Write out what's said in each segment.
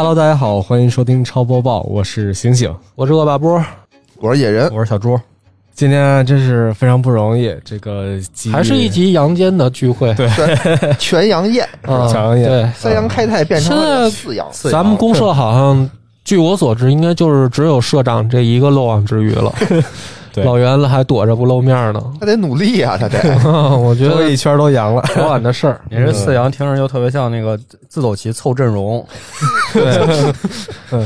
Hello，大家好，欢迎收听超播报，我是醒醒，我是恶霸波，我是野人，我是小猪。今天真是非常不容易，这个还是一集阳间的聚会，对，全阳宴，啊，全阳宴。对，三阳开泰变成了四阳。咱们公社好像，据我所知，应该就是只有社长这一个漏网之鱼了。对。老袁还躲着不露面呢，他得努力啊，他得。我觉得一圈都阳了，早晚的事儿。你这四阳听着就特别像那个自走棋凑阵容，对，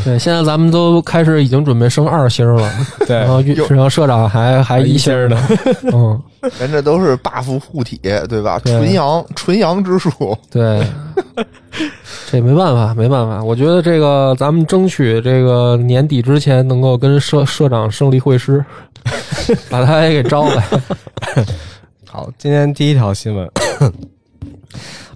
对，现在咱们都开始已经准备升二星了，对。然，后运然后社长还还一星。呢，嗯，人这都是 buff 护体，对吧？对。纯阳，纯阳之术。对，这没办法，没办法。我觉得这个咱们争取这个年底之前能够跟社社长胜利会师，把他也给招来。好，今天第一条新闻。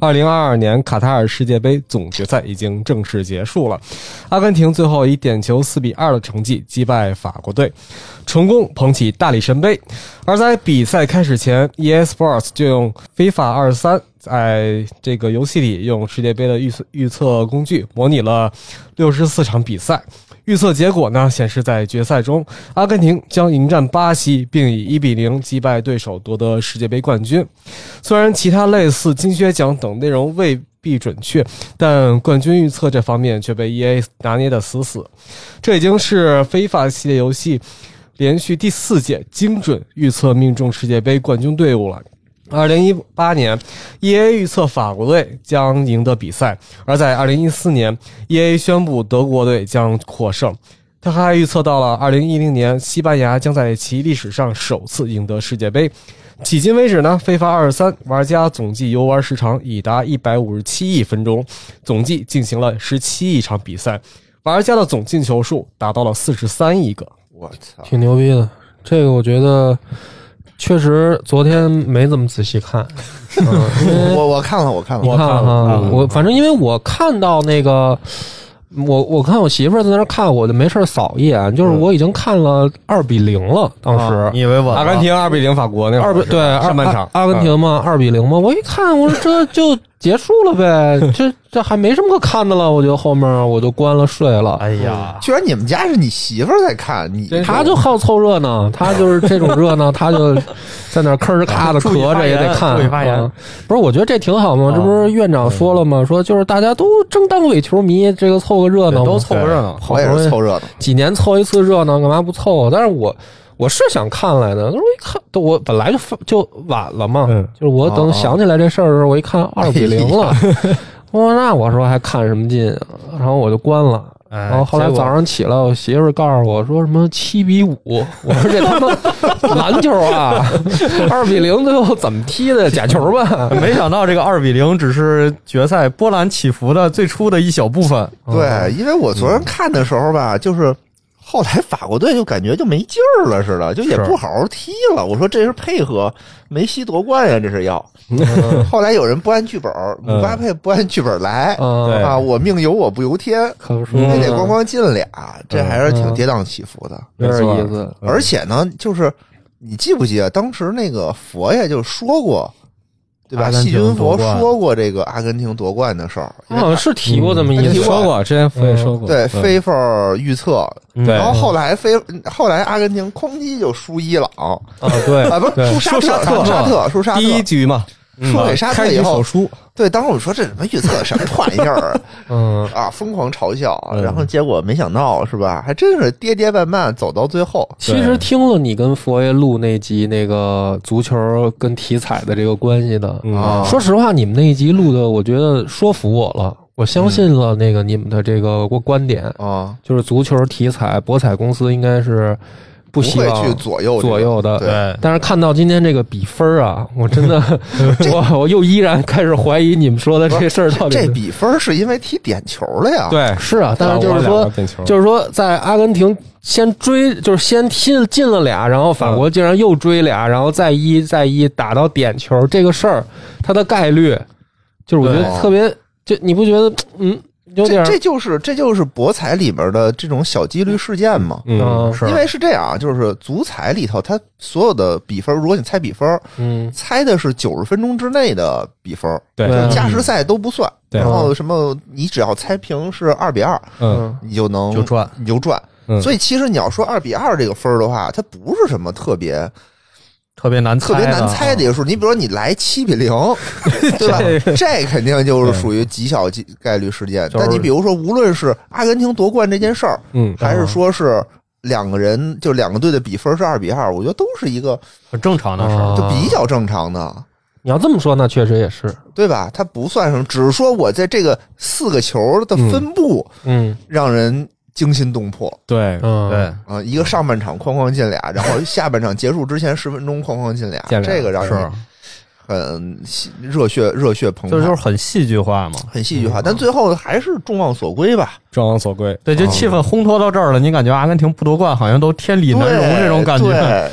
二零二二年卡塔尔世界杯总决赛已经正式结束了，阿根廷最后以点球四比二的成绩击败法国队，成功捧起大力神杯。而在比赛开始前，EA Sports 就用 FIFA 二三在这个游戏里用世界杯的预测预测工具模拟了六十四场比赛。预测结果呢显示，在决赛中，阿根廷将迎战巴西，并以一比零击败对手，夺得世界杯冠军。虽然其他类似金靴奖等内容未必准确，但冠军预测这方面却被 EA 拿捏得死死。这已经是非法系列游戏连续第四届精准预测命中世界杯冠军队伍了。二零一八年，EA 预测法国队将赢得比赛，而在二零一四年，EA 宣布德国队将获胜。他还预测到了二零一零年，西班牙将在其历史上首次赢得世界杯。迄今为止呢，非法二十三玩家总计游玩时长已达一百五十七亿分钟，总计进行了十七亿场比赛，玩家的总进球数达到了四十三亿个。我操！挺牛逼的。这个我觉得确实昨天没怎么仔细看，嗯，我我看了，我看了，我看哈，嗯我反正因为我看到那个。我我看我媳妇儿在那儿看，我就没事儿扫一眼，就是我已经看了二比零了，当时。你以为我阿根廷二比零法国那会儿二比对上半场阿阿根廷嘛，二比零嘛，我一看，我说这就结束了呗，这这还没什么可看的了，我就后面我就关了睡了。哎呀，居然你们家是你媳妇儿在看，你他就好凑热闹，他就是这种热闹，他就在那儿吭哧咔的咳着也得看。注意发言啊不是，我觉得这挺好嘛，这不是院长说了吗？说就是大家都争当伪球迷，这个凑个热闹，都凑个热闹。我也好不容易是凑热闹。几年凑一次热闹，干嘛不凑啊？但是我我是想看来的，但是我一看，我本来就就晚了嘛，嗯就是我等哦想起来这事儿的时候，我一看 二比零了，我说那我说还看什么劲啊？然后我就关了。哎然后后来早上起来，我媳妇儿告诉我说什么七比五，我说这他妈篮球啊，二比零最后怎么踢的？假球吧？没想到这个二比零只是决赛波澜起伏的最初的一小部分。对，因为我昨天看的时候吧，就是后来法国队就感觉就没劲儿了似的，就也不好好踢了。我说这是配合梅西夺冠呀，这是要。后来有人不按剧本，姆巴佩不按剧本来嗯，啊，我命由我不由天，可说。非得咣咣进俩，这还是挺跌宕起伏的。有点意思。而且呢，就是你记不记得当时那个佛爷就说过，对吧？细菌佛说过这个阿根廷夺冠的事儿，好像是提过这么嗯一次，你说过，之前我也说过，对嗯。非法预测，然后后来非后来阿根廷哐叽就输伊朗啊，对啊，不是输沙特，输沙特输沙特，输沙特。第一局嘛，输给沙特以后对，当时我说这什么预测什么玩意儿 嗯，啊，疯狂嘲笑，嗯。然后结果没想到是吧，还真是跌跌绊绊走到最后，其实听了你跟佛爷录那集那个足球跟体彩的这个关系的，嗯啊说实话，你们那一集录的，我觉得说服我了，我相信了那个你们的这个观点，啊，就是足球体彩博彩公司应该是不不会希望去左右左右的。对但是看到今天这个比分啊，我真的，我我又依然开始怀疑你们说的这事儿到底这比分是因为踢点球了呀，对，是啊，但是就是说就是说，在阿根廷先追，就是先踢进了俩，然后法国竟然又追俩，然后再一再一打到点球，这个事儿它的概率，就是我觉得特别，就你不觉得嗯有点这这就是这就是博彩里面的这种小几率事件嘛。嗯嗯是因为是这样啊，就是足彩里头，它所有的比分，如果你猜比分，嗯猜的是九十分钟之内的比分，对对加时赛都不算。对然后什么你只要猜平是二比二，嗯你就能就赚，你就赚。嗯，所以其实你要说二比二这个分儿的话，它不是什么特别特别难猜，特别难猜的一个数。你比如说你来七比零，对吧？这肯定就是属于极小几概率事件。但你比如说，无论是阿根廷夺冠这件事儿，嗯还是说是两个人就两个队的比分是二比二，我觉得都是一个很正常的事儿。啊就比较正常的。你要这么说，那确实也是，对吧？它不算什么，只是说我在这个四个球的分布嗯让人惊心动魄对，嗯，对，啊！一个上半场哐哐进俩，然后下半场结束之前十分钟哐哐进俩，这个让人，很喜热血热血澎湃，就就是很戏剧化嘛。很戏剧化。但最后还是众望所归吧，众望所归。对，就气氛烘托到这儿了，你感觉阿根廷不夺冠好像都天理难容这种感觉。对，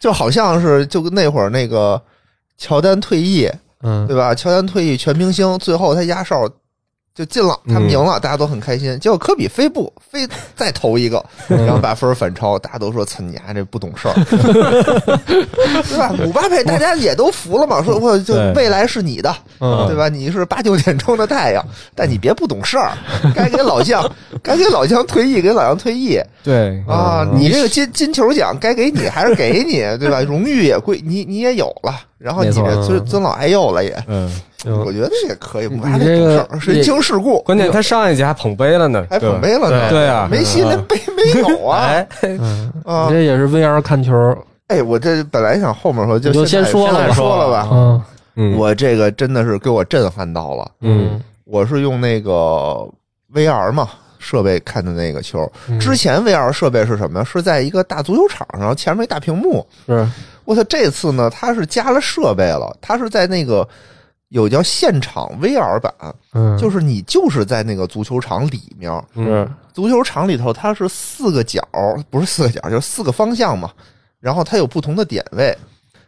就好像是就跟那会儿那个乔丹退役，嗯对吧？乔丹退役全明星，最后他压哨就进了，他们赢了，大家都很开心。结果科比非不非再投一个，然后把分反超，大家都说：“操你丫这不懂事儿，对吧？”姆巴佩大家也都服了嘛，说我就未来是你的，嗯对吧？你是八九点钟的太阳，但你别不懂事儿，该给老将该给老将退役，给老将退役对啊！你这个金金球奖该给你还是给你，对吧？荣誉也归你，你也有了，然后你这尊尊老爱幼了也。嗯，我觉得也可以，你不还得这个懂事儿，神经世故，关键他上一集还捧杯了呢，还捧杯了呢。对啊梅西连杯没有啊！哎，嗯，啊你，这也是 VR 看球，哎，我这本来想后面说，就先说了吧说了吧。嗯嗯，我这个真的是给我震撼到了。嗯我是用那个 VR 嘛设备看的那个球，嗯之前 VR 设备是什么呀？是在一个大足球场上，前面一大屏幕。是我操，这次呢，它是加了设备了，它是在那个有叫现场 VR 版，嗯就是你就是在那个足球场里面，是足球场里头它是四个角，不是四个角，就是四个方向嘛。然后它有不同的点位，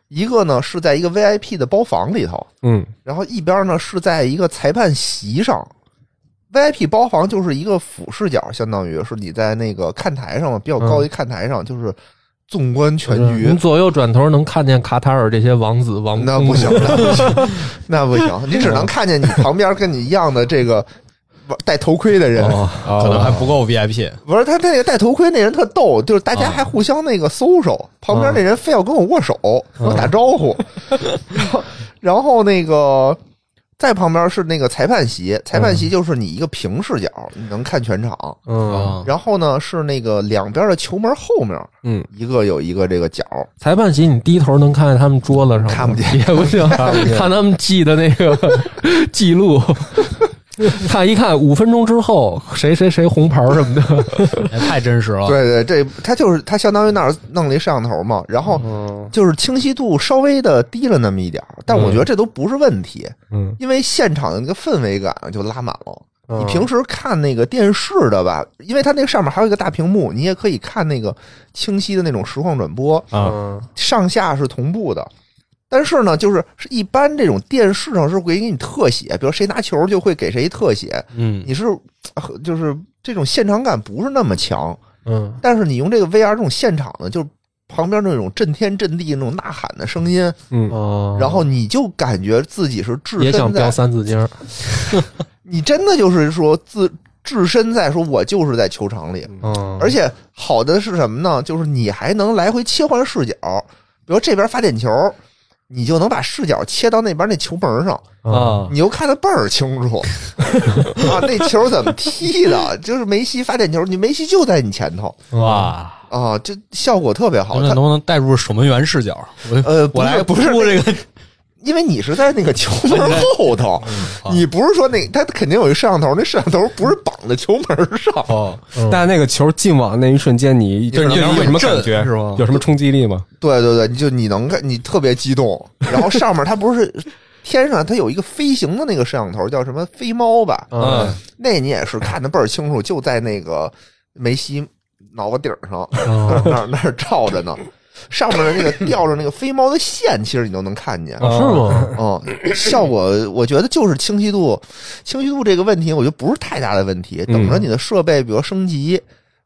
一个呢是在一个 VIP 的包房里头，嗯然后一边呢是在一个裁判席上。VIP 包房就是一个俯视角，相当于是你在那个看台上嘛，比较高的一看台上，就是纵观全局。你左右转头能看见卡塔尔这些王子王那不行，那不行，那不行，你只能看见你旁边跟你一样的这个戴头盔的人。哦可能还不够 VIP。不是他那个戴头盔那人特逗，就是大家还互相那个搜手，旁边那人非要跟我握手，跟我打招呼，然后然后那个在旁边是那个裁判席，裁判席就是你一个平视角，你能看全场。嗯，啊，然后呢是那个两边的球门后面嗯，一个有一个这个角，裁判席你低头能看见他们桌子上看不见。也不行，看他们记的那个 记录。看一看，五分钟之后谁谁谁红牌什么的，也太真实了。对对，这他就是他相当于那儿弄了一摄像头嘛，然后嗯就是清晰度稍微的低了那么一点儿，但我觉得这都不是问题，嗯因为现场的那个氛围感就拉满了。嗯你平时看那个电视的吧，因为它那个上面还有一个大屏幕，你也可以看那个清晰的那种实况转播，啊，嗯上下是同步的。但是呢，就是是一般这种电视上是会给你特写，比如谁拿球就会给谁特写，嗯，你是呃就是这种现场感不是那么强。嗯但是你用这个 VR 这种现场呢，就是旁边那种震天震地那种呐喊的声音，嗯哦，然后你就感觉自己是置也想标身在，三字经，你真的就是说自置身在说我就是在球场里，嗯，而且好的是什么呢？就是你还能来回切换视角，比如这边发点球。你就能把视角切到那边那球门上，啊，你又看得倍儿清楚啊！那球怎么踢的？就是梅西发点球，你梅西就在你前头哇，啊，这效果特别好。他那能不能带入守门员视角？我呃，不我来是不是这个，因为你是在那个球门后头，你不是说那他肯定有一摄像头，那摄像头不是绑在球门上。哦，但是那个球进网那一瞬间，你就是有什么感觉是吗有什么冲击力吗？对对对，就你能看，你特别激动。然后上面它不是天上，它有一个飞行的那个摄像头，叫什么飞猫吧？嗯那你也是看得倍儿清楚，就在那个梅西脑袋顶上那那儿那儿照着呢。上面的那个吊着那个飞猫的线，其实你都能看见。哦是吗？嗯，效果我觉得就是清晰度，清晰度这个问题，我觉得不是太大的问题。等着你的设备，比如升级，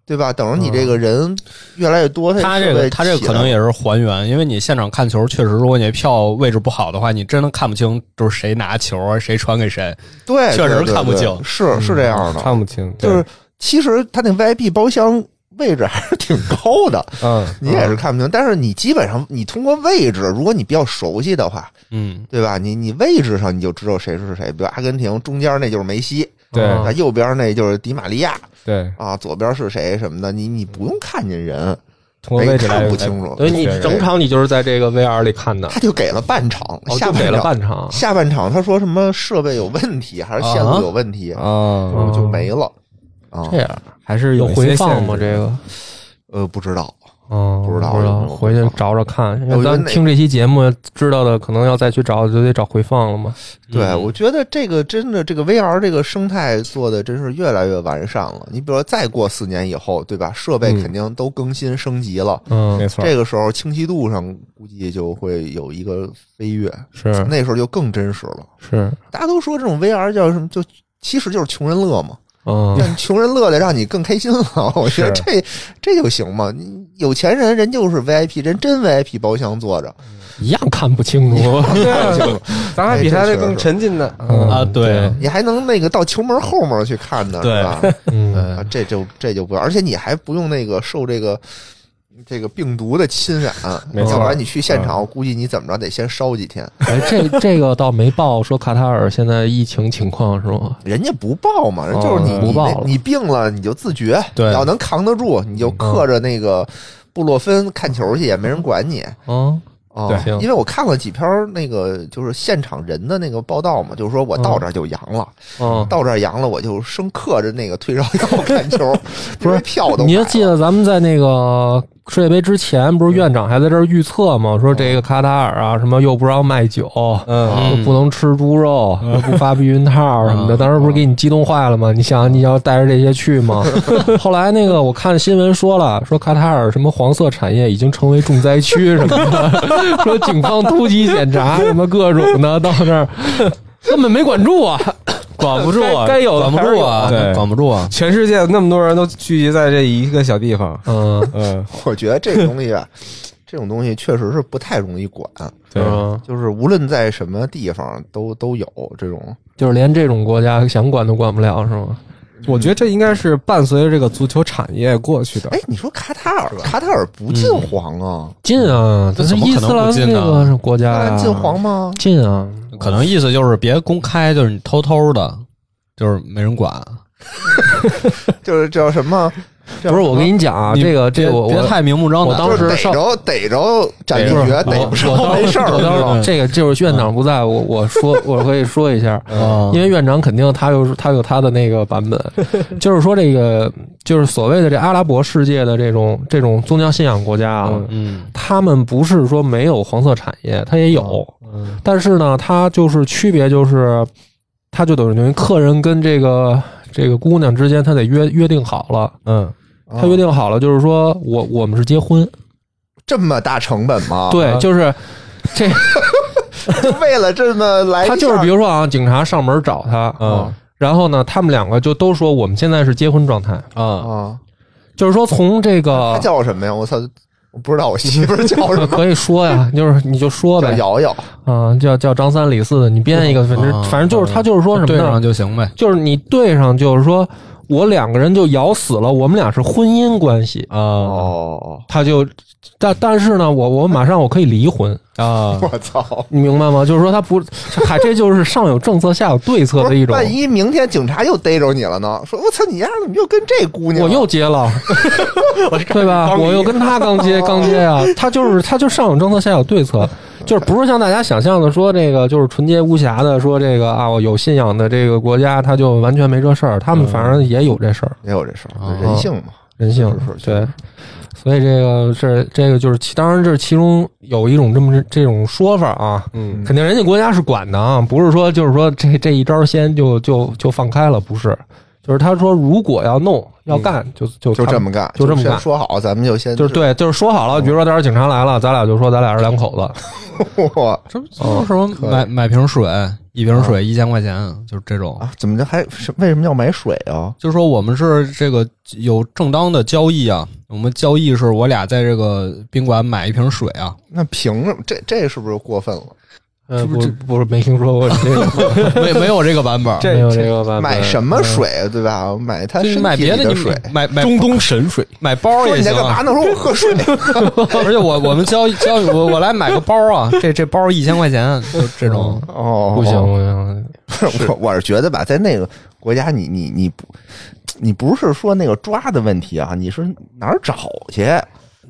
对吧？等着你这个人越来越多，他这个他这个可能也是还原，因为你现场看球，确实，如果你票位置不好的话，你真的看不清就是谁拿球啊，谁传给谁。对，确实看不清对是是这样的，看不清，就是其实他那 VIP 包厢位置还是挺高的，嗯，你也是看不清。但是你基本上你通过位置，如果你比较熟悉的话，嗯，对吧？你你位置上你就知道谁是谁，比如阿根廷中间那就是梅西，对。右边那就是迪玛利亚。对，啊，左边是谁什么的，你你不用看见人，通过位置看不清楚。所以你整场你就是在这个 VR 里看的，他就给了半场，哦，下半场，下半场他说什么设备有问题还是线路有问题，啊，就就没了。啊。这样还是有回放吗？这个？呃，不知道，哦，不知道回去找找看。因我觉得那为咱听这期节目知道的，可能要再去找，就得找回放了嘛。对，嗯我觉得这个真的，这个 VR 这个生态做的真是越来越完善了。你比如说，再过四年以后，对吧？设备嗯肯定都更新升级了，嗯没，错，这个时候清晰度上估计就会有一个飞跃，是那时候就更真实了。是，大家都说这种 VR 叫什么？就其实就是穷人乐嘛，嗯，让穷人乐的让你更开心了。我觉得这这就行嘛。你有钱人人就是 VIP，人真 VIP 包厢坐着，一样看不清楚。看不清楚咱还比他这更沉浸呢。嗯啊，对，你还能那个到球门后面去看呢，对是吧？嗯，啊，这就这就不要，而且你还不用那个受这个这个病毒的侵染，没错。要不然你去现场，我估计你怎么着得先烧几天。哎，这这个倒没报说卡塔尔现在疫情情况是吗？人家不报嘛，人就是你、哦不报了。你你病了你就自觉，对。你要能扛得住，你就刻着那个布洛芬看球去，也没人管你。嗯，啊、对。行。因为我看了几篇那个就是现场人的那个报道嘛，就是说我到这儿就阳了，嗯，到这儿阳了，我就生刻着那个退烧药看球，不是因为票都你就记得咱们在那个世界杯之前，不是院长还在这儿预测吗？说这个卡塔尔啊，什么又不让卖酒，嗯，又不能吃猪肉，又不发避孕套什么的。嗯当时不是给你激动坏了吗？你想你要带着这些去吗？后来那个我看新闻说了，说卡塔尔什么黄色产业已经成为重灾区什么的，说警方突击检查什么各种的，到那儿根本没管住啊。管不 住啊，该该有的管不住啊，对管不住啊。全世界那么多人都聚集在这一个小地方，嗯，嗯，我觉得这个东西啊，这种东西确实是不太容易管，对。就是无论在什么地方都都有这种。就是连这种国家想管都管不了，是吗？我觉得这应该是伴随着这个足球产业过去的。哎，你说卡塔尔，卡塔尔不进黄啊？进啊，这是这怎么可能伊斯兰不进呢那个国家进黄吗？进啊，可能意思就是别公开，就是你偷偷的，就是没人管。就是叫什么？不是我跟你讲啊，这个这个我我别太明目张胆。我当时就是逮上着逮着斩立决，逮不着我当没事儿，我当时这个就是院长不在，我我说我可以说一下，嗯因为院长肯定他有他有他的那个版本，就是说这个就是所谓的这阿拉伯世界的这种这种宗教信仰国家啊，嗯他们不是说没有黄色产业，他也有，但是呢，他就是区别就是，他就等于等于客人跟这个这个姑娘之间，他得约约定好了，嗯，他约定好了，就是说我我们是结婚，这么大成本吗？对，就是这就 为了这么来，他就是比如说啊，警察上门找他，嗯。然后呢，他们两个就都说我们现在是结婚状态，啊，啊，就是说从这个他叫什么呀？我操，我不知道我媳妇儿 叫什么，可以说呀，就是你就说呗，叫瑶瑶。啊，叫叫张三李四的，你编一个，反正啊反正就是他就是说什么呢对上？就行呗。就是你对上，就是说我两个人就咬死了，我们俩是婚姻关系，啊哦，他就但但是呢，我我马上我可以离婚，啊，我操！你明白吗？就是说他不，还这就是上有政策下有对策的一种。万一明天警察又逮着你了呢？说我操，你丫怎么又跟这姑娘？我又结了，对吧？我又跟他刚结刚结啊，他就是他就上有政策下有对策，就是不是像大家想象的说这个就是纯洁无瑕的说这个啊，我有信仰的这个国家他就完全没这事儿，他们反正也有这事儿。也有这事儿，啊人性嘛。人性是是对，所以这个是这个就是其，当然这是其中有一种这么这种说法啊，嗯。肯定人家国家是管的啊，不是说就是说这这一招先就就就放开了，不是，就是他说如果要弄要干就就就这么干，就这么干说好，咱们就先就是对，就是说好了，比如说待会儿警察来了，咱俩就说咱俩是两口子，哇，这不什么买买瓶水，一瓶水一千块钱，就是这种。啊，怎么着还是为什么要买水啊？就是说我们是这个有正当的交易啊，我们交易是我俩在这个宾馆买一瓶水啊，那凭什么？这这是不是过分了？呃，不不是没听说过这个，没没有这个版本，没有这个版本。买什么水对吧？买他就身体买别的水。买买中东神水，买包说也行啊。你在干嘛呢？说我喝水。而且我我们交交易我我来买个包啊，这这包一千块钱，就这种。哦，不行，不行，我我是觉得吧，在那个国家你，你你不，你不是说那个抓的问题啊，你是哪儿找去？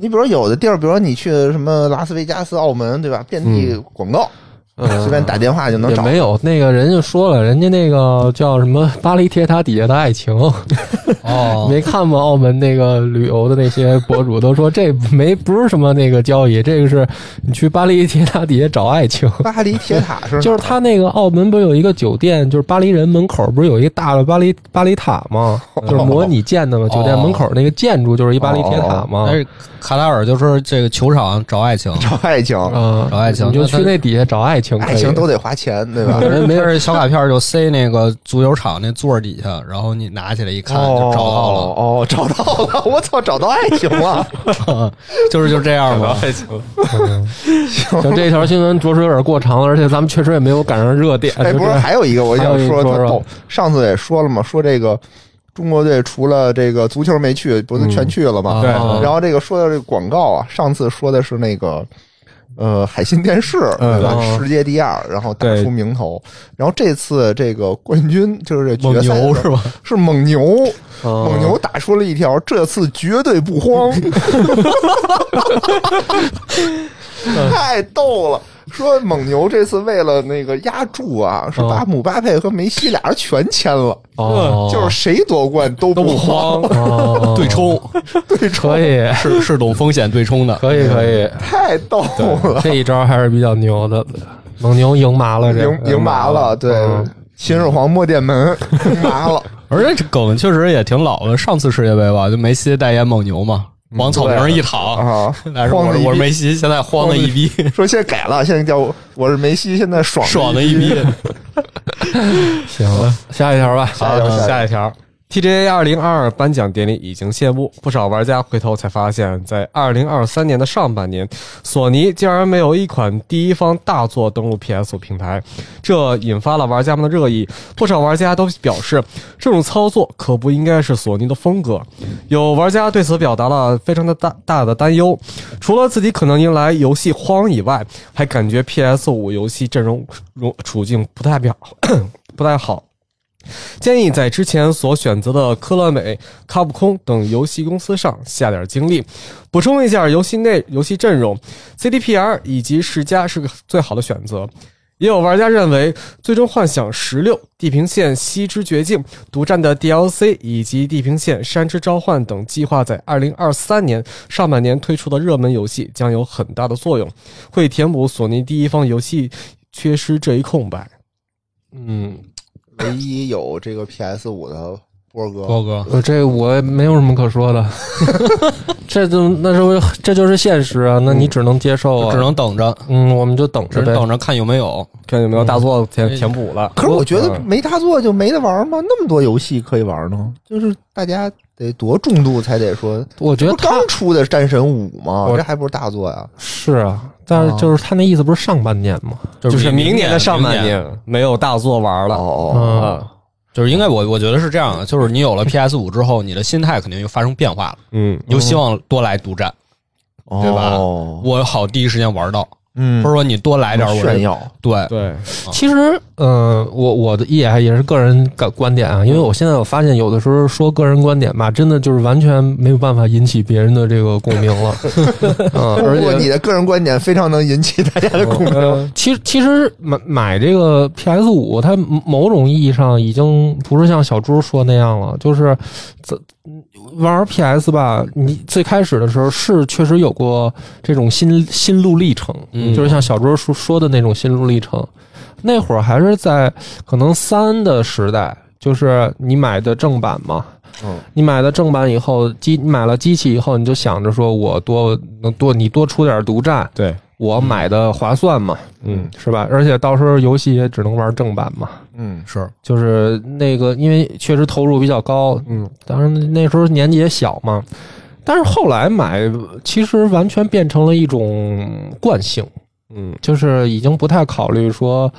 你比如说有的地儿，比如说你去什么拉斯维加斯、澳门，对吧？遍地广告，随便打电话就能找。也没有那个人就说了，人家那个叫什么巴黎铁塔底下的爱情，哦，没看吗？澳门那个旅游的那些博主都说这没不是什么那个交易，这个是你去巴黎铁塔底下找爱情。巴黎铁塔是就是他那个澳门不是有一个酒店，就是巴黎人门口不是有一个大的巴黎巴黎塔吗？就是模拟建的嘛，酒店门口那个建筑就是一巴黎铁塔嘛。但是卡塔尔就是这个球场找爱情，找爱情，嗯，找爱情你就去那底下找爱情爱情都得花钱，对吧？人没他是小卡片就塞那个足球场那座底下，然后你拿起来一看就找到了，哦，找到了！我操，找到爱情了！就是就这样吧。爱情，就这条新闻着实有点过长了，而且咱们确实也没有赶上热点。哎，不是，还有一个我想说，说说。上次也说了嘛，说这个中国队除了这个足球没去，不是全去了吗？然后这个说到这个广告啊，上次说的是那个。呃，海信电视对吧？嗯世界第二，然后打出名头。然后这次这个冠军就是这蒙决赛是吧？是蒙牛，啊蒙牛打出了一条：这次绝对不慌，太逗了。说蒙牛这次为了那个压注啊，是把姆巴佩和梅西俩人全签了，哦，就是谁夺冠都不慌，哦对冲 对冲可以，是是懂风险对冲的，可以，可以，太逗了，这一招还是比较牛的。蒙牛赢麻了，这个赢赢麻了，对嗯，秦始皇摸电门赢麻了，而且这梗确实也挺老的。上次世界杯吧，就梅西代言蒙牛嘛，往草坪上一躺，啊！但是我是我是梅西，现在慌的一逼，说现在改了，现在叫我我是梅西，现在爽爽的一逼。行了，下一条吧。下一条下一条。TGA 二零二二颁奖典礼已经谢幕，不少玩家回头才发现，在二零二三年的上半年，索尼竟然没有一款第一方大作登陆 PS 平台，这引发了玩家们的热议。不少玩家都表示，这种操作可不应该是索尼的风格。有玩家对此表达了非常的大大的担忧，除了自己可能迎来游戏荒以外，还感觉 PS 五游戏阵容容处境不太表 不太好。建议在之前所选择的科乐美、卡普空等游戏公司上下点精力，补充一下游戏内游戏阵容，CDPR 以及世嘉是个最好的选择。也有玩家认为，《最终幻想十六》《地平线：西之绝境》独占的 DLC 以及《地平线：山之召唤》等计划在2023年上半年推出的热门游戏将有很大的作用，会填补索尼第一方游戏缺失这一空白。嗯，唯一有这个 PS 五的波哥，波哥，呃这我没有什么可说的，这就那是这就是现实啊，那你只能接受啊，只能等着，嗯，我们就等着呗。只等着看有没有。看有没有大作填填补了。可是我觉得没大作就没得玩吗？那么多游戏可以玩呢，就是大家得多重度才得说。我觉得他刚出的《战神五》吗？我这还不是大作呀？是啊，但是就是他那意思不是上半年吗？就是明年的上半年没有大作玩了。哦，嗯啊，就是应该我我觉得是这样的，就是你有了 PS 五之后，你的心态肯定又发生变化了，嗯，你就希望多来独占，对吧？哦我好第一时间玩到，嗯。或者说你多来点我炫耀，对，对，其实，嗯、我我的也也是个人感观点啊，因为我现在我发现有的时候说个人观点吧，真的就是完全没有办法引起别人的这个共鸣了，嗯 而不过且你的个人观点非常能引起大家的共鸣。呃，其实其实买买这个 PS 五，它某种意义上已经不是像小猪说那样了，就是这玩 PS 吧，你最开始的时候是确实有过这种心心路历程，嗯就是像小周说说的那种心路历程。那会儿还是在可能三的时代，就是你买的正版嘛，嗯，你买的正版以后，机你买了机器以后，你就想着说我多能多你多出点独占，对，我买的划算嘛，嗯，是吧？而且到时候游戏也只能玩正版嘛，嗯，是。就是那个因为确实投入比较高，嗯，当然那时候年纪也小嘛。但是后来买，其实完全变成了一种惯性，嗯。就是已经不太考虑说，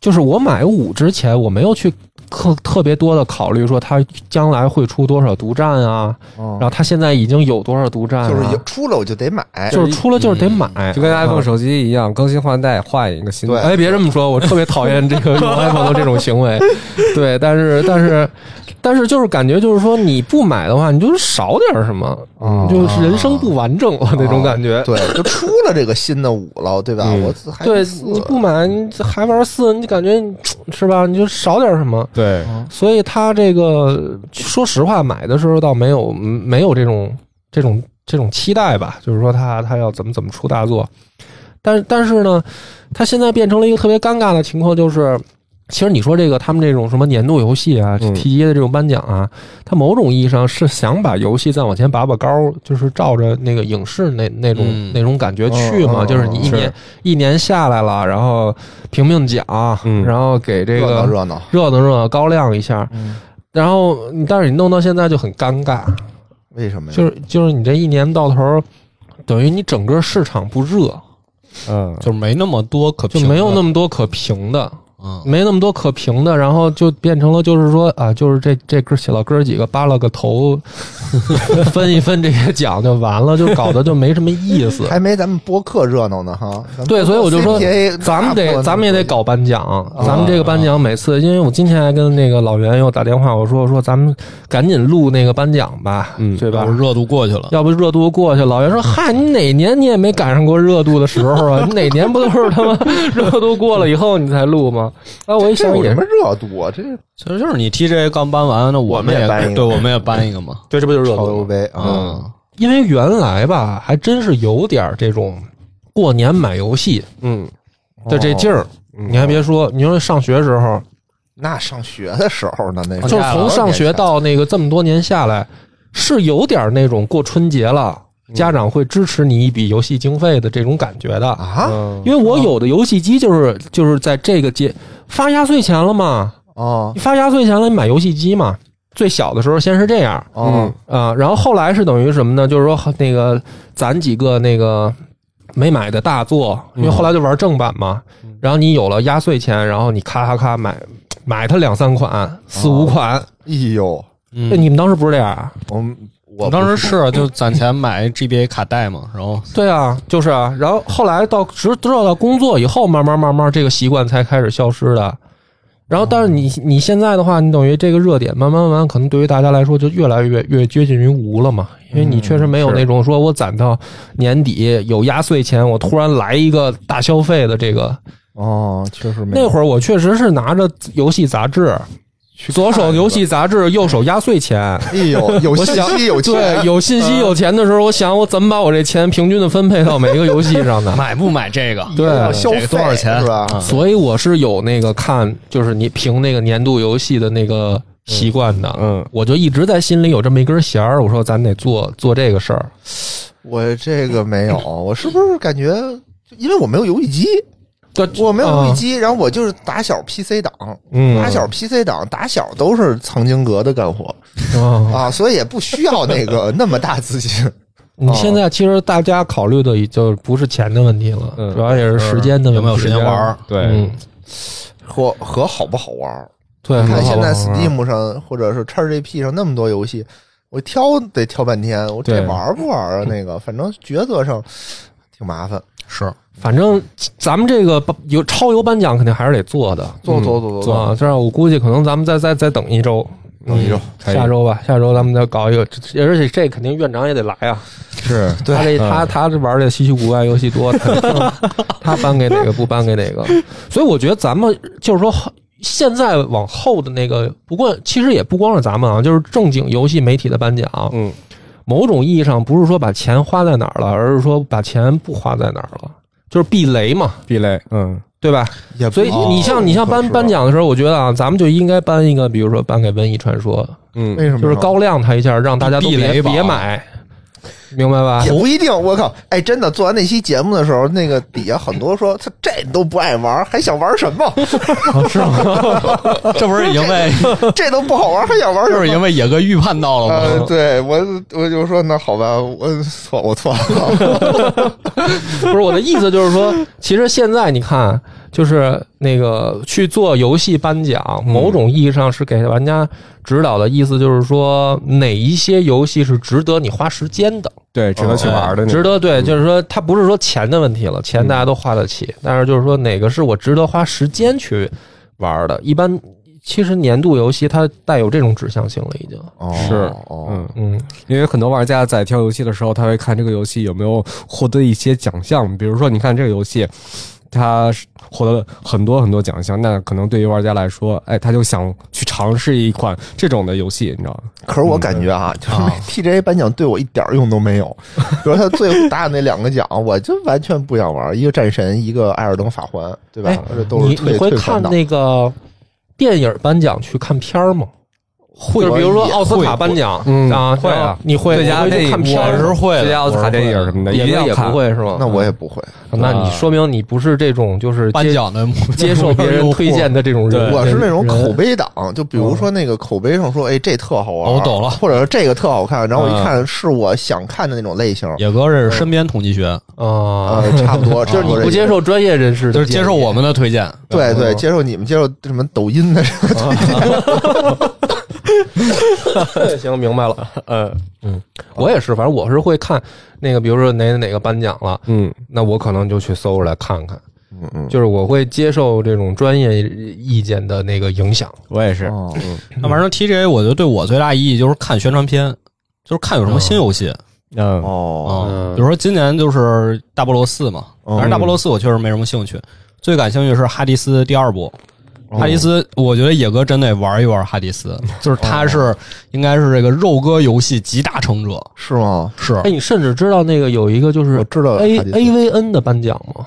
就是我买五之前，我没有去特特别多的考虑说它将来会出多少独占啊，哦然后它现在已经有多少独占、啊，就是有出了我就得买，就是出了就是得买，就跟 iPhone 啊手机一样，更新换代换一个新的。对哎，别这么说，我特别讨厌这个 用 iPhone 的这种行为。对，但是但是但是就是感觉就是说你不买的话，你就是少点什么，哦就是人生不完整了那种感觉。对，就出了这个新的五了，对吧？嗯我还对，你不买你还玩四，你感觉是吧？你就少点什么。对，所以他这个说实话，买的时候倒没有没有这种这种这种期待吧，就是说他他要怎么怎么出大作。但但是呢，他现在变成了一个特别尴尬的情况，就是其实你说这个他们这种什么年度游戏啊、嗯。TGA 的这种颁奖啊，它某种意义上是想把游戏再往前拔拔高，就是照着那个影视那那种、嗯。那种感觉去嘛，就是你一年一年下来了，然后评评奖，嗯。然后给这热闹个热闹，热闹热闹高亮一下，嗯，然后但是你弄到现在就很尴尬，为什么呀？就是就是你这一年到头，等于你整个市场不热，嗯，就是没那么多可就没有那么多可评的，嗯没那么多可评的，然后就变成了就是说啊，就是这这哥小老哥几个扒拉个头，分一分这些奖就完了，就搞得就没什么意思。还没咱们播客热闹呢哈。对，所以我就说咱们得咱们也得搞颁奖，啊咱们这个颁奖每次，因为我今天还跟那个老袁又打电话，我说我说咱们赶紧录那个颁奖吧，嗯对吧？热度过去了，要不热度过去了，老袁说：“嗨，你哪年你也没赶上过热度的时候啊？你哪年不都是他妈 热度过了以后你才录吗？”啊，我一想也这有什么是，热度啊？这其实就是你 TJ 刚搬完，那我我们也也搬一个对，我们也搬一个嘛。对，这不就是热度吗？杯啊，嗯，因为原来吧，还真是有点这种过年买游戏嗯，的这劲儿。嗯你还别说，你说上学时候，那上学的时候呢，那就是从上学到那个这么多年下来，是有点那种过春节了，家长会支持你一笔游戏经费的这种感觉的。啊嗯因为我有的游戏机就是就是在这个节发压岁钱了嘛，哦你发压岁钱了，你买游戏机嘛。最小的时候先是这样嗯啊、然后后来是等于什么呢？就是说那个攒几个那个没买的大作，因为后来就玩正版嘛。然后你有了压岁钱，然后你咔咔咔买买它两三款、四五款。哎呦，嗯那、你们当时不是这样啊？我们我我当时是就攒钱买 GBA 卡带嘛，然后对啊，就是啊。然后后来到直直到到工作以后，慢慢慢慢这个习惯才开始消失的。然后，但是你你现在的话，你等于这个热点慢慢慢慢，可能对于大家来说就越来越越接近于无了嘛，因为你确实没有那种说我攒到年底有压岁钱，我突然来一个大消费的这个。哦，确实没那会儿我确实是拿着游戏杂志，去左手游戏杂志，右手压岁钱。哎呦，有信息有钱对，有信息有钱的时候，我想我怎么把我这钱平均的分配到每一个游戏上呢？买不买这个？对要消费多少钱是吧？嗯所以我是有那个看，就是你评那个年度游戏的那个习惯的。嗯我就一直在心里有这么一根弦儿，我说咱得做做这个事儿。我这个没有，我是不是感觉，因为我没有游戏机，对，我没有游戏啊机，然后我就是打小 PC 党，嗯，打小 PC 党，打小都是藏经阁的干活啊。啊，所以也不需要那个那么大资金。你现在其实大家考虑的也就不是钱的问题了，嗯主要也是时间的问题。有没有时间玩儿？对嗯，和和好不好玩儿？对，你看现在 Steam 上或者是 XGP 上那么多游戏，我挑得挑半天，我这玩不玩啊？那个反正抉择上挺麻烦。是反正咱们这个有超游颁奖肯定还是得做的。做做做做做，啊，这样我估计可能咱们再再再等一周，等一周下周吧，下周咱们再搞一个，而且这肯定院长也得来啊。是他这他嗯。他这玩的稀奇古怪游戏多，他 他颁给哪个不颁给哪个，所以我觉得咱们就是说，现在往后的那个，不过其实也不光是咱们啊，就是正经游戏媒体的颁奖，嗯，某种意义上不是说把钱花在哪儿了，而是说把钱不花在哪儿了，就是避雷嘛，避雷，嗯对吧？也所以你像你像颁颁奖的时候，我觉得啊，咱们就应该颁一个，比如说颁给《瘟疫传说嗯，》，为什么就是高亮他一下，让大家都别避雷别买。明白吧也？不一定。我靠，哎，真的做完那期节目的时候，那个底下很多说他这都不爱玩，还想玩什么？是吗？这不是已经被这都不好玩，还想玩什么？这不是已经被野哥预判到了呃，吗？对我我就说那好吧，我错我错了。不是我的意思，就是说，其实现在你看，就是那个去做游戏颁奖，某种意义上是给玩家指导的意思，就是说哪一些游戏是值得你花时间的，对，值得去玩的。值得对，就是说它不是说钱的问题了，钱大家都花得起，但是就是说哪个是我值得花时间去玩的，一般。其实年度游戏它带有这种指向性了，已经。哦是哦，嗯，嗯，因为很多玩家在挑游戏的时候，他会看这个游戏有没有获得一些奖项，比如说，你看这个游戏。它是获得了很多很多奖项，那可能对于玩家来说，哎，他就想去尝试一款这种的游戏，你知道吗？可是我感觉啊，就是 TGA 颁奖对我一点用都没有。比如他最后打的那两个奖，我就完全不想玩，一个战神，一个艾尔登法环，对吧哎？这都是你退你会看那个电影颁奖去看片儿吗？会就是比如说也奥斯卡会颁奖，嗯啊，会啊你会最佳电影我是会的最佳奥斯卡电影什么的，一也定要看也不。会是吗？那我也不会。那你说明你不是这种就是接颁奖的接受别人推荐的这种人，我是那种人口碑党，就比如说那个口碑上说，哎，这特好玩，哦我懂了或者说这个特好看，然后我一看是我想看的那种类型，野哥这是身边统计学，啊，呃，差不多，就是你不接受，受专业人士的就是接受我们的推荐。对对，接受你们接受什么抖音的，行，明白了。嗯嗯，我也是，反正我是会看那个，比如说哪哪个颁奖了，嗯，那我可能就去搜出来看看。嗯嗯，就是我会接受这种专业意见的那个影响。我也是。哦，那反正 TGA 我觉得对我最大意义就是看宣传片，就是看有什么新游戏嗯，哦，啊。比如说今年就是大菠萝四嘛，嗯反正大菠萝四我确实没什么兴趣，最感兴趣是哈迪斯第二部。哈迪斯，我觉得野哥真得玩一玩哈迪斯，就是他是应该是这个肉鸽游戏集大成者，是吗？是哎，你甚至知道那个有一个就是我知道 A A V N 的颁奖吗？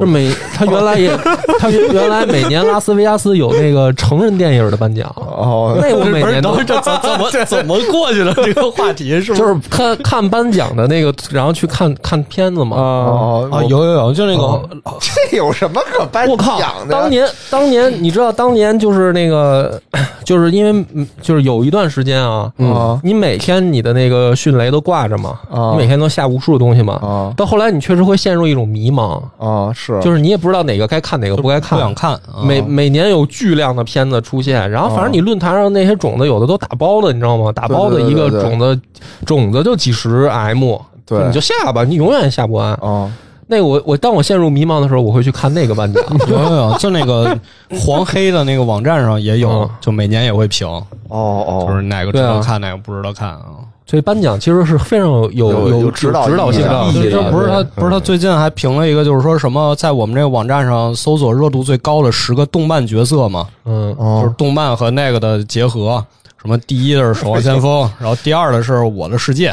就每他原来也 他原原来每年拉斯维加斯有那个成人电影的颁奖，哦，那我每年都这怎 怎么怎么过去了这个话题是就是看看颁奖的那个，然后去看看片子嘛。啊，哦啊，有有有，就那个这有什么可颁奖！的？当年，当年你知道，当年就是那个，就是因为嗯就是有一段时间啊，啊你每天你的那个迅雷都挂着嘛，啊你每天都下无数的东西嘛。啊到后来，你确实会陷入一种迷茫，啊，是就是你也不知道哪个该看，哪个不该看。不想看，啊。每每年有巨量的片子出现，然后反正你论坛上那些种子有的都打包的，你知道吗？打包的一个对对对对。种子，种子就几十 M，对。你就下吧，你永远下不完。啊。那个我我当我陷入迷茫的时候，我会去看那个颁奖。有有有，就那个 黄黑的那个网站上也有嗯，就每年也会评，哦哦，就是哪个值得看，哪个不值得看啊。所以颁奖其实是非常有有有有指指导指导性的意义的。这这不是他不是他最近还评了一个，就是说什么在我们这个网站上搜索热度最高的十个动漫角色嘛，嗯哦就是动漫和那个的结合。什么第一的是《守望先锋》，然后第二的是我的世界。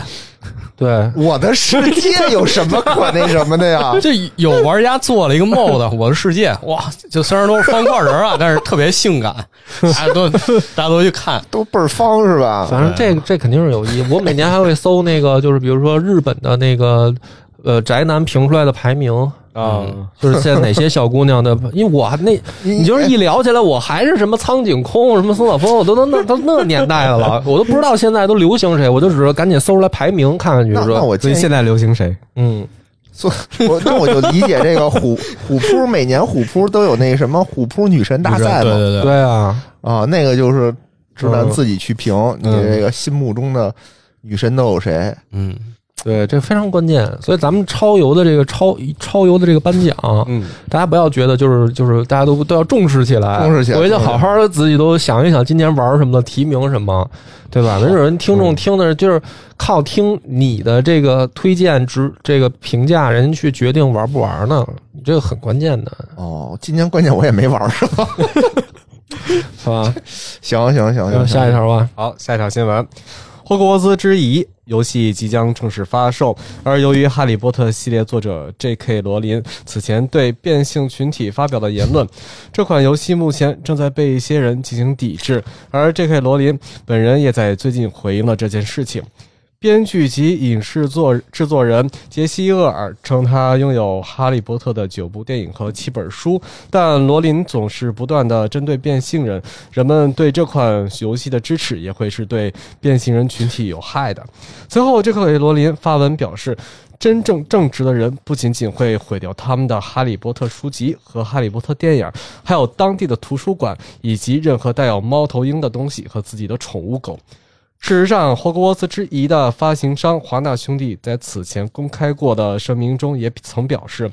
对，我的世界有什么可那什么的呀？这有玩家做了一个 mod，《我的世界》，哇，就虽然都是方块人啊，但是特别性感，大家都大家都去看。都倍儿方是吧？反正这个这肯定是有意义。我每年还会搜那个，就是比如说日本的那个呃宅男评出来的排名，啊，就是现在哪些小姑娘的，因为我还那 你就是一聊起来，我还是什么苍井空、什么松岛枫，我都都那都那年代的了，我都不知道现在都流行谁，我就只是赶紧搜出来排名看看去，那那说我建议所以现在流行谁？嗯，做我那我就理解这个虎虎扑每年虎扑都有那什么虎扑女神大赛嘛对对对，对啊，啊，那个就是直男嗯。自己去评你嗯。这个心目中的女神都有谁？嗯，对，这非常关键。所以咱们超游的这个超超游的这个颁奖，嗯，大家不要觉得就是就是大家都都要重视起来，重视起来回去好好的自己都想一想今年玩什么的，提名什么，对吧？没准人听众听的就是靠听你的这个推荐值这个评价，人去决定玩不玩呢，你这个很关键的，哦，今年关键我也没玩是吧？是吧？行行行行，下一条吧。好，下一条新闻：霍格沃兹之遗游戏即将正式发售，而由于《哈利波特》系列作者 J.K. 罗琳此前对变性群体发表的言论，这款游戏目前正在被一些人进行抵制，而 J.K. 罗琳本人也在最近回应了这件事情。编剧及影视作制作人杰西·厄尔称，他拥有《哈利波特》的九部电影和七本书，但罗琳总是不断地针对变性人，人们对这款游戏的支持也会是对变性人群体有害的。随后，这克雷罗琳发文表示。真正正直的人不仅仅会毁掉他们的《哈利波特》书籍和《哈利波特》电影，还有当地的图书馆以及任何带有猫头鹰的东西和自己的宠物狗。事实上，霍格沃茨之遗的发行商华纳兄弟在此前公开过的声明中也曾表示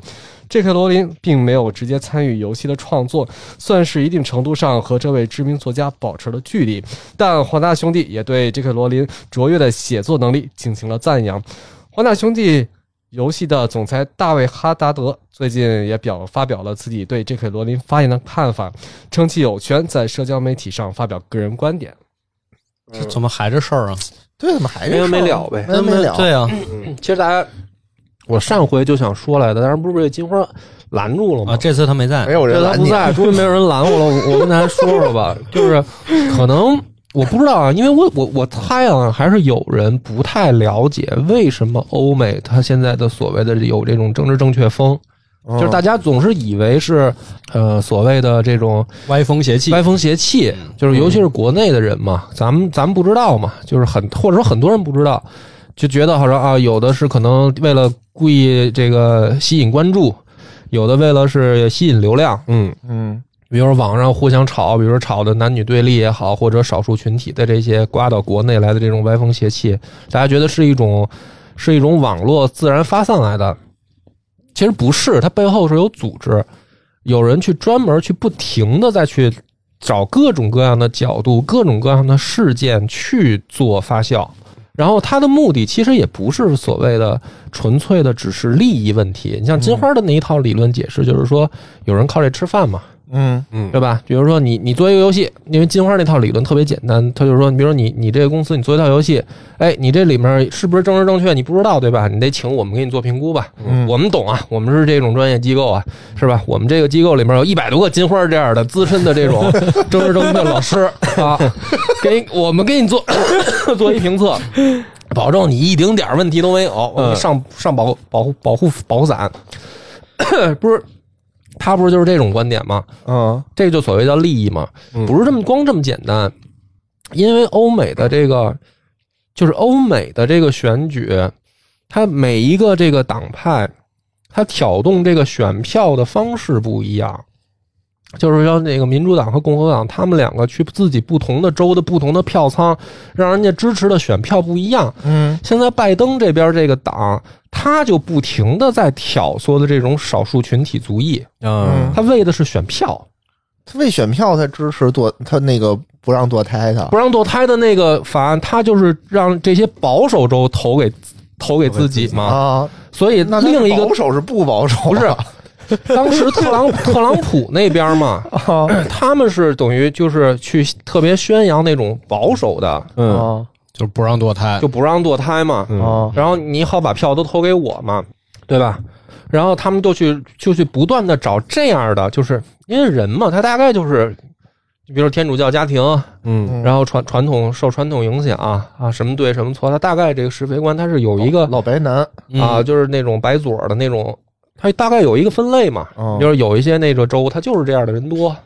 ，J.K. 罗琳并没有直接参与游戏的创作，算是一定程度上和这位知名作家保持了距离。但华纳兄弟也对 J.K. 罗琳卓越的写作能力进行了赞扬。华纳兄弟游戏的总裁大卫·哈达德最近也表发表了自己对 J.K. 罗琳发言的看法，称其有权在社交媒体上发表个人观点。这怎么还这事儿啊？对，怎么还没完没这事儿了呗没完没了。对啊，其实大家，我上回就想说来的，但是不是被金花拦住了吗？啊，这次他没在没，有人拦你。他不在，终于没有人拦我了。我我跟大家说说吧，就是可能我不知道啊，因为我我我猜啊，还是有人不太了解为什么欧美他现在的所谓的有这种政治正确风，嗯就是大家总是以为是呃所谓的这种歪风邪气。歪风邪气，就是尤其是国内的人嘛，咱们咱们不知道嘛，就是很或者说很多人不知道，就觉得好像啊，有的是可能为了故意这个吸引关注，有的为了是吸引流量，嗯嗯。比如说网上互相吵，比如说吵的男女对立也好，或者少数群体的这些刮到国内来的这种歪风邪气，大家觉得是一种是一种网络自然发散来的，其实不是，它背后是有组织，有人去专门去不停的再去找各种各样的角度、各种各样的事件去做发酵。然后它的目的其实也不是所谓的纯粹的只是利益问题。你像金花的那一套理论解释，就是说有人靠这吃饭嘛，嗯嗯对吧？比如说你你做一个游戏，因为金花那套理论特别简单，他就是说，你比如说你你这个公司你做一套游戏，哎，你这里面是不是政治正确？你不知道对吧？你得请我们给你做评估吧。嗯我们懂啊，我们是这种专业机构啊，是吧？我们这个机构里面有一百多个金花这样的资深的这种 政治正确老师啊，给我们给你做 做一评测，保证你一丁点问题都没有，上上保保护保护保护伞，不是？他不是就是这种观点吗？嗯这就所谓的利益嘛，嗯不是这么光这么简单。因为欧美的这个，就是欧美的这个选举，它每一个这个党派，它挑动这个选票的方式不一样。就是说，那个民主党和共和党，他们两个去自己不同的州的不同的票仓，让人家支持的选票不一样。嗯现在拜登这边这个党，他就不停的在挑唆的这种少数群体族裔，嗯他为的是选票。他为选票他支持堕他那个不让堕胎的不让堕胎的那个法案，他就是让这些保守州投给投给自己嘛。啊。所以那另一个保守是不保守啊？不是当时特朗 特朗普那边嘛，啊他们是等于就是去特别宣扬那种保守的，嗯啊就不让堕胎就。不让堕胎嘛。嗯啊然后你好把票都投给我嘛，对吧？然后他们就去就去不断的找这样的，就是因为人嘛，他大概就是，比如说天主教家庭，嗯然后传传统受传统影响啊，什么对什么错，他大概这个是非观他是有一个老白男啊，就是那种白左的那种，他大概有一个分类嘛，哦就是有一些那个州，他就是这样的人多。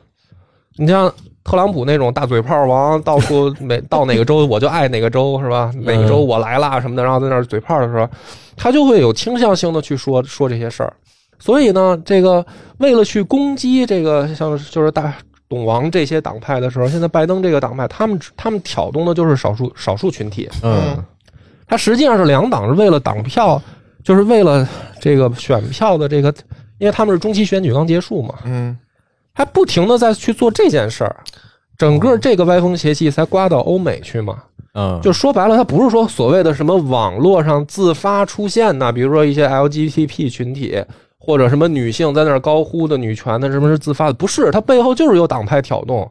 你像特朗普那种大嘴炮王，到处 每到哪个州我就爱哪个州是吧？哪个州我来啦什么的，然后在那儿嘴炮的时候，他就会有倾向性的去说说这些事儿。所以呢，这个为了去攻击这个像就是大董王这些党派的时候，现在拜登这个党派，他们他们挑动的就是少数少数群体。嗯他实际上是两党是为了党票，就是为了这个选票的这个，因为他们是中期选举刚结束嘛，嗯还不停的在去做这件事儿，整个这个歪风邪气才刮到欧美去嘛。嗯，就说白了，它不是说所谓的什么网络上自发出现的，比如说一些 LGBT 群体或者什么女性在那儿高呼的女权的什么是自发的，不是，它背后就是有党派挑动。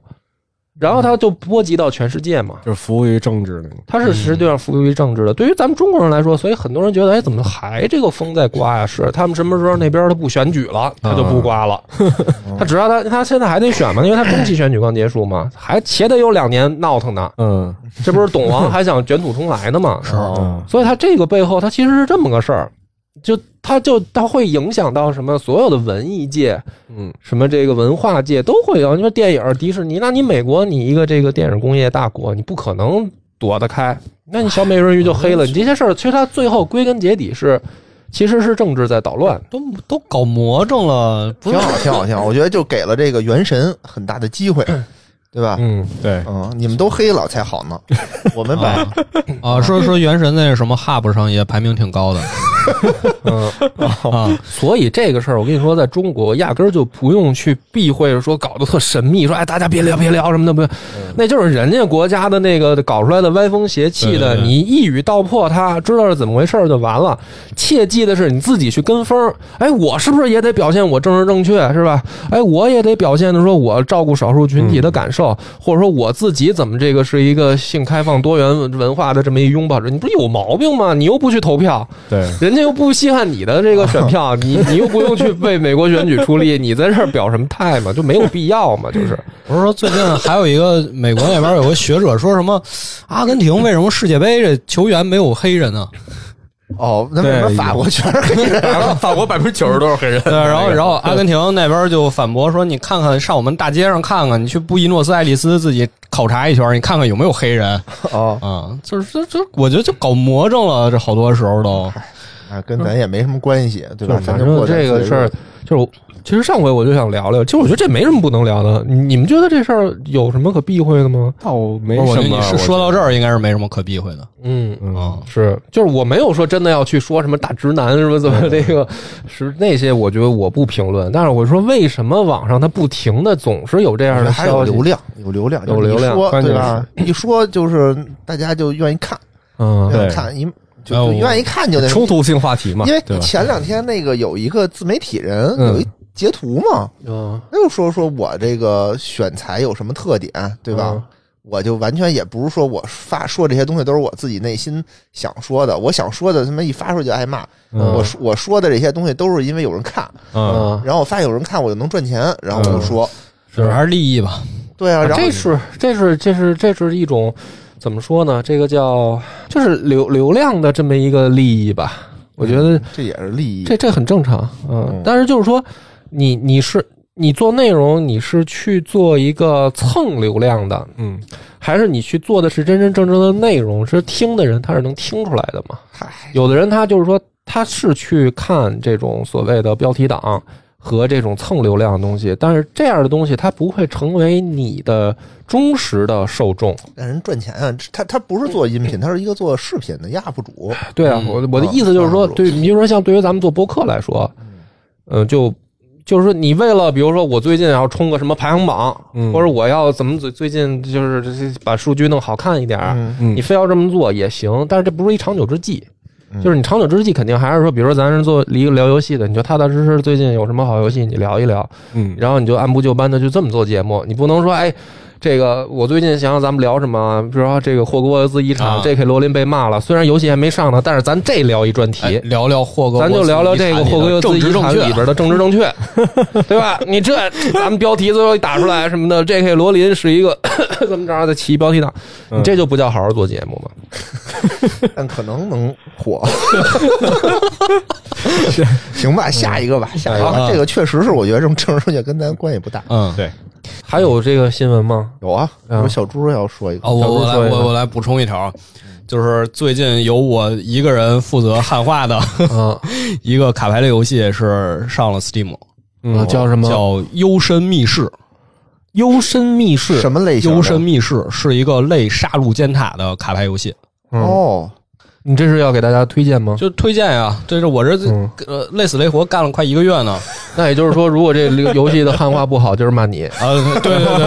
然后它就波及到全世界嘛。就是服务于政治的。它是实际上服务于政治的。对于咱们中国人来说，所以很多人觉得，哎，怎么还这个风在刮呀？是他们什么时候那边他不选举了，他就不刮了。他只要他他现在还得选嘛，因为他中期选举刚结束嘛，还且得有两年闹腾呢。嗯这不是董王还想卷土重来呢嘛？是所以他这个背后，他其实是这么个事儿，就它就它会影响到什么所有的文艺界，嗯，什么这个文化界都会有。你说电影、迪士尼，那你美国你一个这个电影工业大国，你不可能躲得开。那你小美人鱼就黑了，你这些事儿其实它最后归根结底是，其实是政治在捣乱。都都搞魔怔了，不挺好，挺好，挺好。我觉得就给了这个元神很大的机会，对吧？嗯，对，嗯，你们都黑了才好呢，我们把啊啊，说说原神那什么 Hub 上也排名挺高的嗯，啊，所以这个事儿，我跟你说，在中国压根儿就不用去避讳说搞得特神秘，说哎大家别聊别聊什么的，不，那就是人家国家的那个搞出来的歪风邪气的，你一语道破它，知道是怎么回事就完了。切记的是你自己去跟风，哎，我是不是也得表现我政治正确是吧？哎，我也得表现的说我照顾少数群体的感受，或者说我自己怎么这个是一个性开放多元文化的这么一拥抱者，你不是有毛病吗？你又不去投票，对，人家又不稀罕你的这个选票，你你又不用去为美国选举出力，你在这儿表什么态嘛？就没有必要嘛？就是不是说最近还有一个美国那边有个学者说什么阿根廷为什么世界杯这球员没有黑人呢？哦，那为什么法国全是黑人？法国百分之九十都是黑人。对，然后然后阿根廷那边就反驳说，你看看上我们大街上看看，你去布宜诺斯艾利斯自己考察一圈，你看看有没有黑人哦，啊？就是这这，我觉得就搞魔怔了，这好多时候都。啊，跟咱也没什么关系，对吧？反正这个事儿，就是其实上回我就想聊聊，其实我觉得这没什么不能聊的。你你们觉得这事儿有什么可避讳的吗？倒没我觉得什么。你是说到这儿，应该是没什么可避讳的。嗯嗯啊，是，就是我没有说真的要去说什么大直男什么怎么这个是那些，我觉得我不评论。但是我说为什么网上它不停的总是有这样的还有消息？流量，有流量，有流量对吧？一说就是大家就愿意看，嗯，对愿意看一就愿意看就那冲突性话题嘛，因为？前两天那个有一个自媒体人嗯有一截图嘛，嗯，他就说说我这个选材有什么特点，对吧？嗯我就完全也不是说我发说这些东西都是我自己内心想说的，我想说的他妈一发出去就挨骂。嗯我说我说的这些东西都是因为有人看，嗯，嗯，然后我发现有人看我就能赚钱，然后我就说，就是还是利益吧。对啊，然后这是这是这是这是一种怎么说呢？这个叫就是流流量的这么一个利益吧。我觉得这也是利益。这这很正常，嗯嗯，但是就是说，你你是你做内容，你是去做一个蹭流量的，嗯，还是你去做的是真真正正的内容？是听的人他是能听出来的嘛？嗨，有的人他就是说他是去看这种所谓的标题党和这种蹭流量的东西，但是这样的东西它不会成为你的忠实的受众。让人赚钱啊！他他不是做音频，他是一个做视频的 UP 主。对啊，嗯我我的意思就是说，啊对，你比如说像对于咱们做播客来说，呃，就就是说你为了比如说我最近要冲个什么排行榜，嗯或者我要怎么最最近就是这这把数据弄好看一点，嗯嗯你非要这么做也行，但是这不是一长久之计。嗯就是你长久之计，肯定还是说，比如说咱是做一个聊游戏的，你就踏踏实实最近有什么好游戏，你聊一聊，嗯，然后你就按部就班的就这么做节目，你不能说哎。这个我最近想想咱们聊什么，比如说这个霍格沃兹遗产、啊 J.K. 罗琳被骂了，虽然游戏还没上呢，但是咱这聊一专题，哎聊聊霍格沃咱就聊聊这个霍格沃兹遗产里边的政治正确，对吧？你这咱们标题最后一打出来什么的，J.K. 罗琳是一个怎么着的起标题党，嗯你这就不叫好好做节目嘛？但可能能火。行吧，下一个吧，下一个吧。嗯这个确实是我觉得这种政治正确跟咱关系不大。嗯，对，还有这个新闻吗？有啊，嗯。有小猪要说一个。哦，我我来我我来补充一条，就是最近由我一个人负责汉化的啊，一个卡牌类游戏是上了 Steam，嗯。叫什么？叫《幽深密室》。幽深密室。什么类型？幽深密室是一个类杀戮尖塔的卡牌游戏。嗯哦，你这是要给大家推荐吗？就推荐呀，这是我这嗯呃累死累活干了快一个月呢。那也就是说，如果这个游戏的汉化不好，就是骂你，啊，对对对对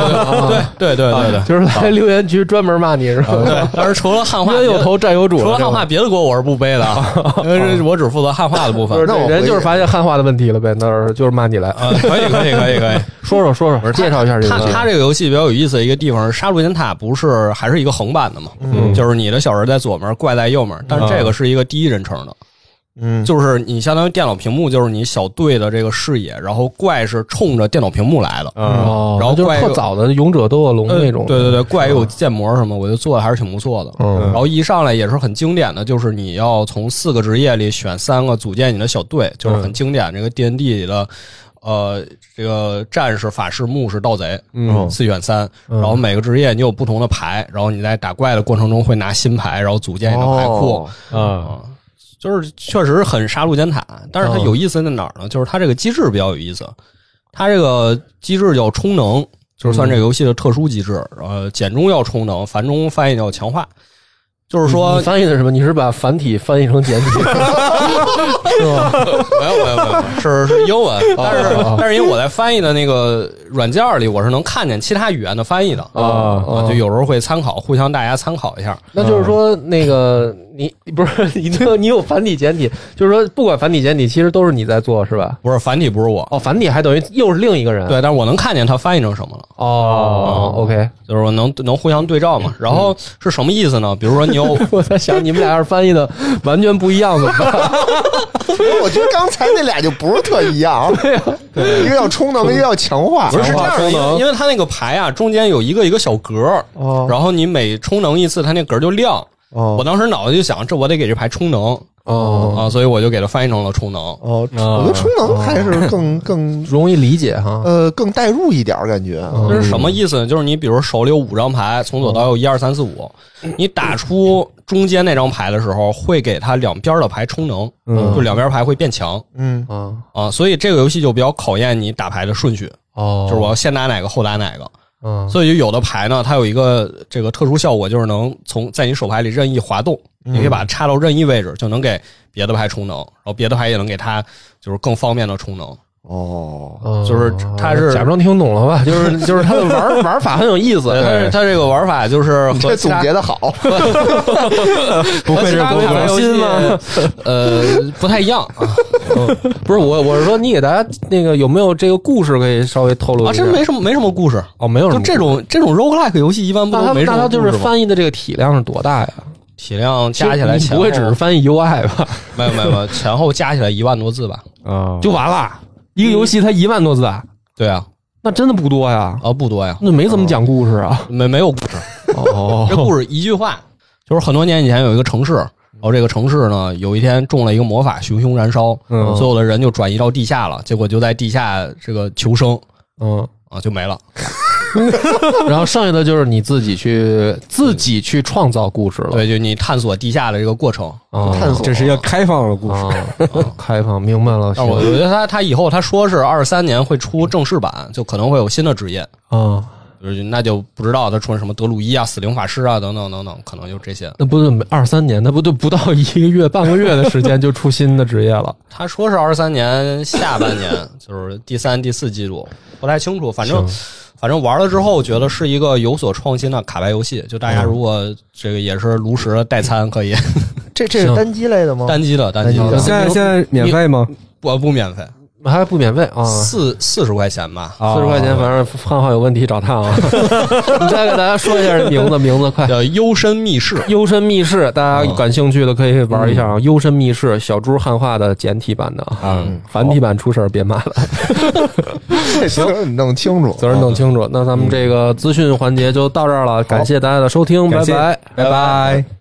对对对 对对。就是来留言区专门骂你是吧？对，但是除了汉化，冤有头债有主，除了汉化，别的锅我是不背的啊，因为我只负责汉化的部分。那我人就是发现汉化的问题了呗，那就是骂你来。啊，可以可以可以可以。说说说说，介绍一下这个游戏。它它这个游戏比较有意思的一个地方是，杀戮尖塔不是还是一个横版的嘛？嗯就是你的小人在左面，怪在右面，但是这个是一个第一人称的，嗯，就是你相当于电脑屏幕就是你小队的这个视野，然后怪是冲着电脑屏幕来的。嗯哦，就是然后怪有特早的勇者斗恶龙呃那种。对对对，怪也有建模什么，我觉得做的还是挺不错的。嗯然后一上来也是很经典的，就是你要从四个职业里选三个组建你的小队，就是很经典这个 D N D 里的，呃，这个战士、法师、牧师、盗贼，嗯四选三。嗯然后每个职业你有不同的牌，然后你在打怪的过程中会拿新牌，然后组建你的牌库。哦啊啊，就是确实很杀戮尖塔，但是它有意思在哪儿呢？就是它这个机制比较有意思，它这个机制叫充能，就是算这个游戏的特殊机制。呃，简中要充能，繁中翻译叫强化，就是说翻译的什么？你是把繁体翻译成简体 是吧？没有没有没有，是是英文，但是但是因为我在翻译的那个软件里，我是能看见其他语言的翻译的啊啊，就有时候会参考，互相大家参考一下。那就是说，那个你 不是你这你有繁体简体，就是说不管繁体简体，其实都是你在做是吧？不是繁体，不是我，哦，繁体还等于又是另一个人。对，但是我能看见他翻译成什么了。哦，OK，就是我能能互相对照嘛。然后是什么意思呢？比如说你有 我在想你们俩要是翻译的完全不一样怎么办？我觉得刚才那俩就不是特一样，对对，一个要充能，一个要强化，不是是这样的，因充能。为因为它那个牌啊中间有一个一个小格儿，哦。然后你每充能一次，它那格儿就亮。哦。我当时脑子就想，这我得给这牌充能。哦。啊，所以我就给它翻译成了充能。哦，我觉得充能还是更 更容易理解哈。呃更代入一点儿感觉。是什么意思？呢？就是你比如手里有五张牌，从左到右一二三四五，你打出中间那张牌的时候，会给它两边的牌充能，嗯。就两边牌会变强。嗯，啊啊。所以这个游戏就比较考验你打牌的顺序，哦，就是我要先打哪个后打哪个。嗯所以就有的牌呢，它有一个这个特殊效果，就是能从在你手牌里任意滑动，你可以把它插到任意位置，就能给别的牌充能，然后别的牌也能给它就是更方便的充能。哦，嗯就是他是假装听懂了吧？就是 就是他的玩玩法很有意思，但是他这个玩法就是总结的好，不愧是和其他不牌游戏心吗？呃，不太一样啊。不是我，我是说你给大家那个有没有这个故事可以稍微透露啊，一下？真没什么没什么故事，哦，没有什么就这种这种 roguelike 游戏一般不那它都没什那它就是？翻译的这个体量是多大呀？体量加起来前不会只是翻译 UI 吧？没有没有没有前后加起来一万多字吧？啊，就完了？一个游戏才一万多字啊？对啊，那真的不多呀？啊不多呀，那没怎么讲故事啊？没没有故事。哦这故事一句话，就是很多年以前有一个城市，然后这个城市呢，有一天中了一个魔法，熊熊燃烧，嗯所有的人就转移到地下了，结果就在地下这个求生嗯，啊，就没了。然后剩下的就是你自己去自己去创造故事了。对，就你探索地下的这个过程。啊，探索这是一个开放的故事。啊，开放明白了。但我行觉得他他以后他说是二三年会出正式版，就可能会有新的职业，啊，就是那就不知道他出什么德鲁伊啊、死灵法师啊等等等等，可能就这些。那不是二三年，那不就不到一个月、半个月的时间就出新的职业了？他说是二三年下半年，就是第三、第四季度，不太清楚。反正反正玩了之后，觉得是一个有所创新的卡牌游戏。就大家如果这个也是炉石的代餐，可以这这是单机类的吗？单机的单机的单机的，现在现在免费吗？不不免费，还不免费啊？四四十块钱吧。啊四十块钱，反正汉化有问题找他啊！你 再给大家说一下这名字，名字快。叫幽深密室，幽深密室，大家感兴趣的可以玩一下啊！幽深密室，小猪汉化的简体版的啊，嗯，繁体版出事儿别骂了，这责任你弄清楚，责任弄清楚。那咱们这个资讯环节就到这儿了，感谢大家的收听，拜拜。拜拜。